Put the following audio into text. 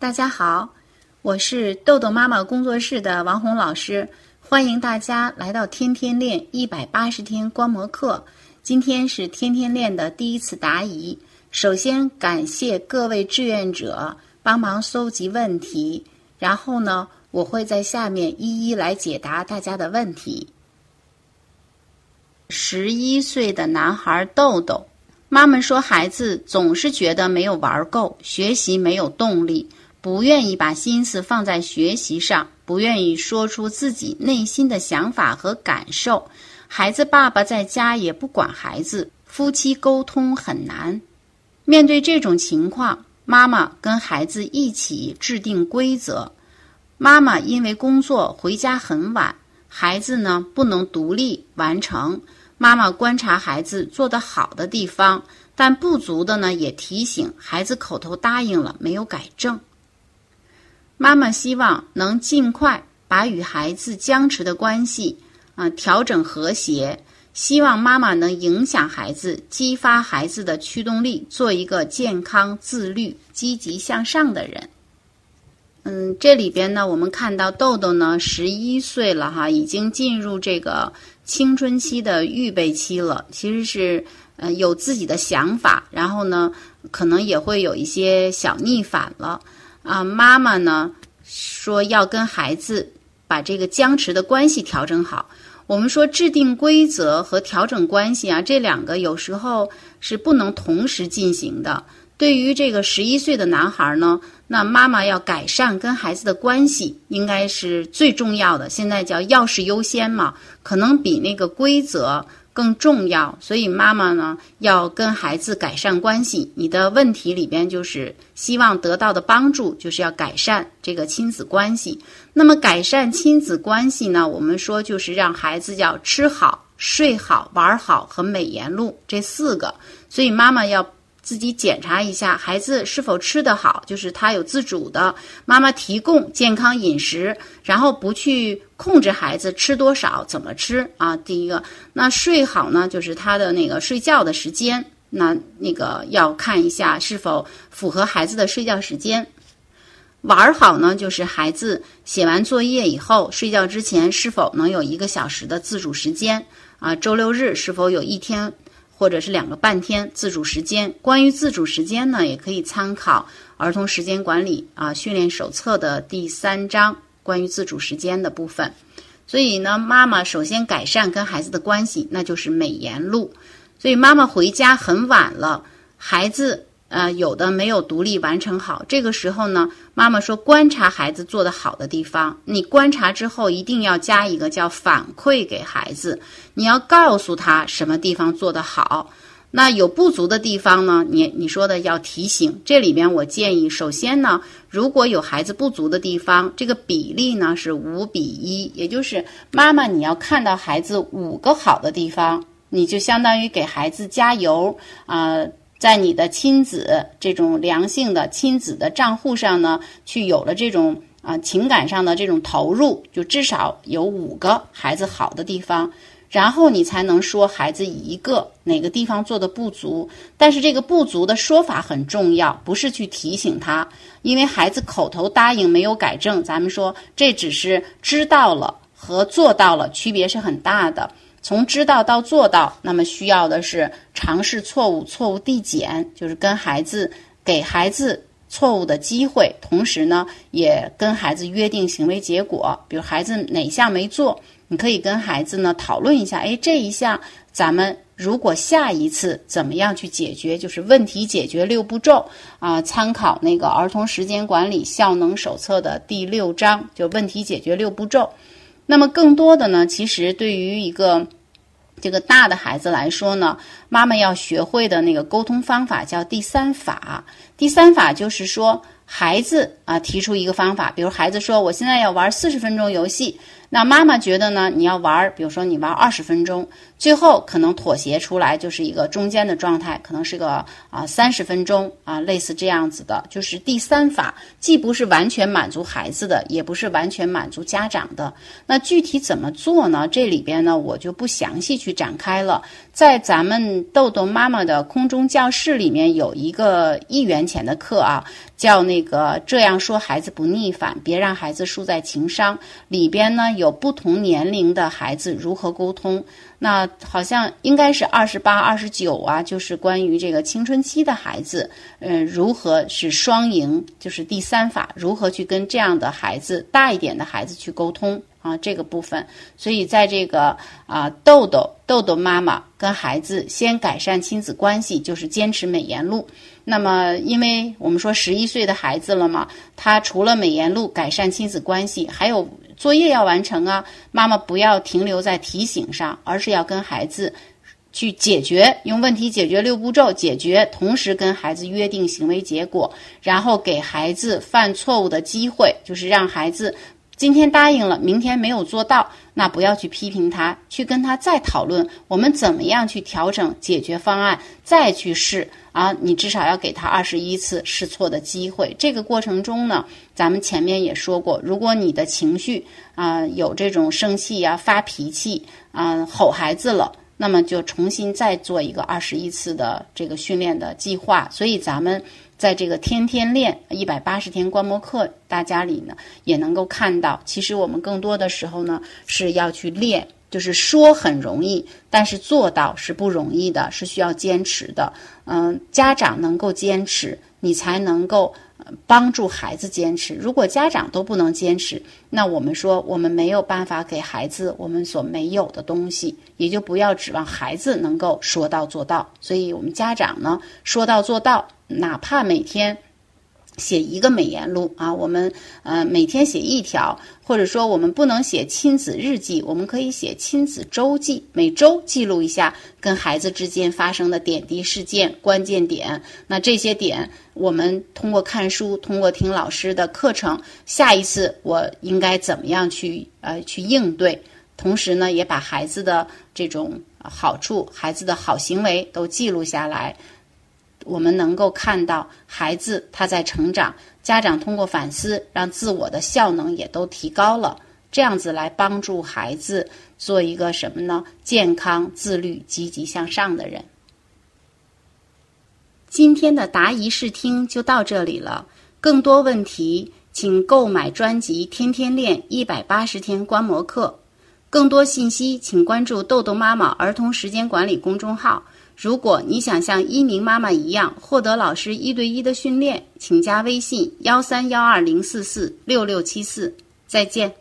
大家好，我是豆豆妈妈工作室的王红老师，欢迎大家来到天天练一百八十天观摩课。今天是天天练的第一次答疑，首先感谢各位志愿者帮忙搜集问题，然后呢，我会在下面一一来解答大家的问题。十一岁的男孩豆豆，妈妈说孩子总是觉得没有玩够，学习没有动力。不愿意把心思放在学习上，不愿意说出自己内心的想法和感受。孩子爸爸在家也不管孩子，夫妻沟通很难。面对这种情况，妈妈跟孩子一起制定规则。妈妈因为工作回家很晚，孩子呢不能独立完成。妈妈观察孩子做得好的地方，但不足的呢也提醒孩子。口头答应了，没有改正。妈妈希望能尽快把与孩子僵持的关系啊调整和谐，希望妈妈能影响孩子，激发孩子的驱动力，做一个健康、自律、积极向上的人。嗯，这里边呢，我们看到豆豆呢十一岁了哈，已经进入这个青春期的预备期了，其实是呃有自己的想法，然后呢可能也会有一些小逆反了。啊，妈妈呢说要跟孩子把这个僵持的关系调整好。我们说制定规则和调整关系啊，这两个有时候是不能同时进行的。对于这个十一岁的男孩呢，那妈妈要改善跟孩子的关系，应该是最重要的。现在叫要事优先嘛，可能比那个规则。更重要，所以妈妈呢要跟孩子改善关系。你的问题里边就是希望得到的帮助，就是要改善这个亲子关系。那么改善亲子关系呢，我们说就是让孩子要吃好、睡好、玩好和美言录这四个。所以妈妈要。自己检查一下孩子是否吃得好，就是他有自主的，妈妈提供健康饮食，然后不去控制孩子吃多少、怎么吃啊。第一个，那睡好呢，就是他的那个睡觉的时间，那那个要看一下是否符合孩子的睡觉时间。玩好呢，就是孩子写完作业以后，睡觉之前是否能有一个小时的自主时间啊？周六日是否有一天？或者是两个半天自主时间。关于自主时间呢，也可以参考儿童时间管理啊训练手册的第三章关于自主时间的部分。所以呢，妈妈首先改善跟孩子的关系，那就是美言录。所以妈妈回家很晚了，孩子。呃，有的没有独立完成好，这个时候呢，妈妈说观察孩子做的好的地方，你观察之后一定要加一个叫反馈给孩子，你要告诉他什么地方做得好，那有不足的地方呢，你你说的要提醒。这里边我建议，首先呢，如果有孩子不足的地方，这个比例呢是五比一，也就是妈妈你要看到孩子五个好的地方，你就相当于给孩子加油啊。在你的亲子这种良性的亲子的账户上呢，去有了这种啊情感上的这种投入，就至少有五个孩子好的地方，然后你才能说孩子一个哪个地方做的不足。但是这个不足的说法很重要，不是去提醒他，因为孩子口头答应没有改正，咱们说这只是知道了和做到了区别是很大的。从知道到做到，那么需要的是尝试错误，错误递减，就是跟孩子给孩子错误的机会，同时呢，也跟孩子约定行为结果。比如孩子哪项没做，你可以跟孩子呢讨论一下，哎，这一项咱们如果下一次怎么样去解决，就是问题解决六步骤啊，参考那个儿童时间管理效能手册的第六章，就问题解决六步骤。那么更多的呢，其实对于一个这个大的孩子来说呢，妈妈要学会的那个沟通方法叫第三法。第三法就是说，孩子啊提出一个方法，比如孩子说我现在要玩四十分钟游戏，那妈妈觉得呢，你要玩，比如说你玩二十分钟，最后可能妥协出来就是一个中间的状态，可能是个啊三十分钟啊，类似这样子的，就是第三法，既不是完全满足孩子的，也不是完全满足家长的。那具体怎么做呢？这里边呢，我就不详细去展开了。在咱们豆豆妈妈的空中教室里面有一个一元钱的课啊，叫那个这样说孩子不逆反，别让孩子输在情商。里边呢有不同年龄的孩子如何沟通。那好像应该是二十八、二十九啊，就是关于这个青春期的孩子，嗯，如何是双赢，就是第三法，如何去跟这样的孩子大一点的孩子去沟通啊，这个部分。所以在这个啊，豆豆豆豆妈妈跟孩子先改善亲子关系，就是坚持美颜录。那么，因为我们说十一岁的孩子了嘛，他除了美颜录改善亲子关系，还有。作业要完成啊！妈妈不要停留在提醒上，而是要跟孩子去解决，用问题解决六步骤解决，同时跟孩子约定行为结果，然后给孩子犯错误的机会，就是让孩子今天答应了，明天没有做到，那不要去批评他，去跟他再讨论我们怎么样去调整解决方案，再去试。啊，你至少要给他二十一次试错的机会。这个过程中呢，咱们前面也说过，如果你的情绪啊有这种生气呀、发脾气啊、吼孩子了，那么就重新再做一个二十一次的这个训练的计划。所以咱们在这个天天练一百八十天观摩课，大家里呢也能够看到，其实我们更多的时候呢是要去练。就是说很容易，但是做到是不容易的，是需要坚持的。嗯，家长能够坚持，你才能够帮助孩子坚持。如果家长都不能坚持，那我们说我们没有办法给孩子我们所没有的东西，也就不要指望孩子能够说到做到。所以，我们家长呢，说到做到，哪怕每天。写一个美颜录啊，我们呃每天写一条，或者说我们不能写亲子日记，我们可以写亲子周记，每周记录一下跟孩子之间发生的点滴事件、关键点。那这些点，我们通过看书，通过听老师的课程，下一次我应该怎么样去呃去应对？同时呢，也把孩子的这种好处、孩子的好行为都记录下来。我们能够看到孩子他在成长，家长通过反思，让自我的效能也都提高了，这样子来帮助孩子做一个什么呢？健康、自律、积极向上的人。今天的答疑试听就到这里了，更多问题请购买专辑《天天练一百八十天观摩课》，更多信息请关注豆豆妈妈儿童时间管理公众号。如果你想像一鸣妈妈一样获得老师一对一的训练，请加微信幺三幺二零四四六六七四。再见。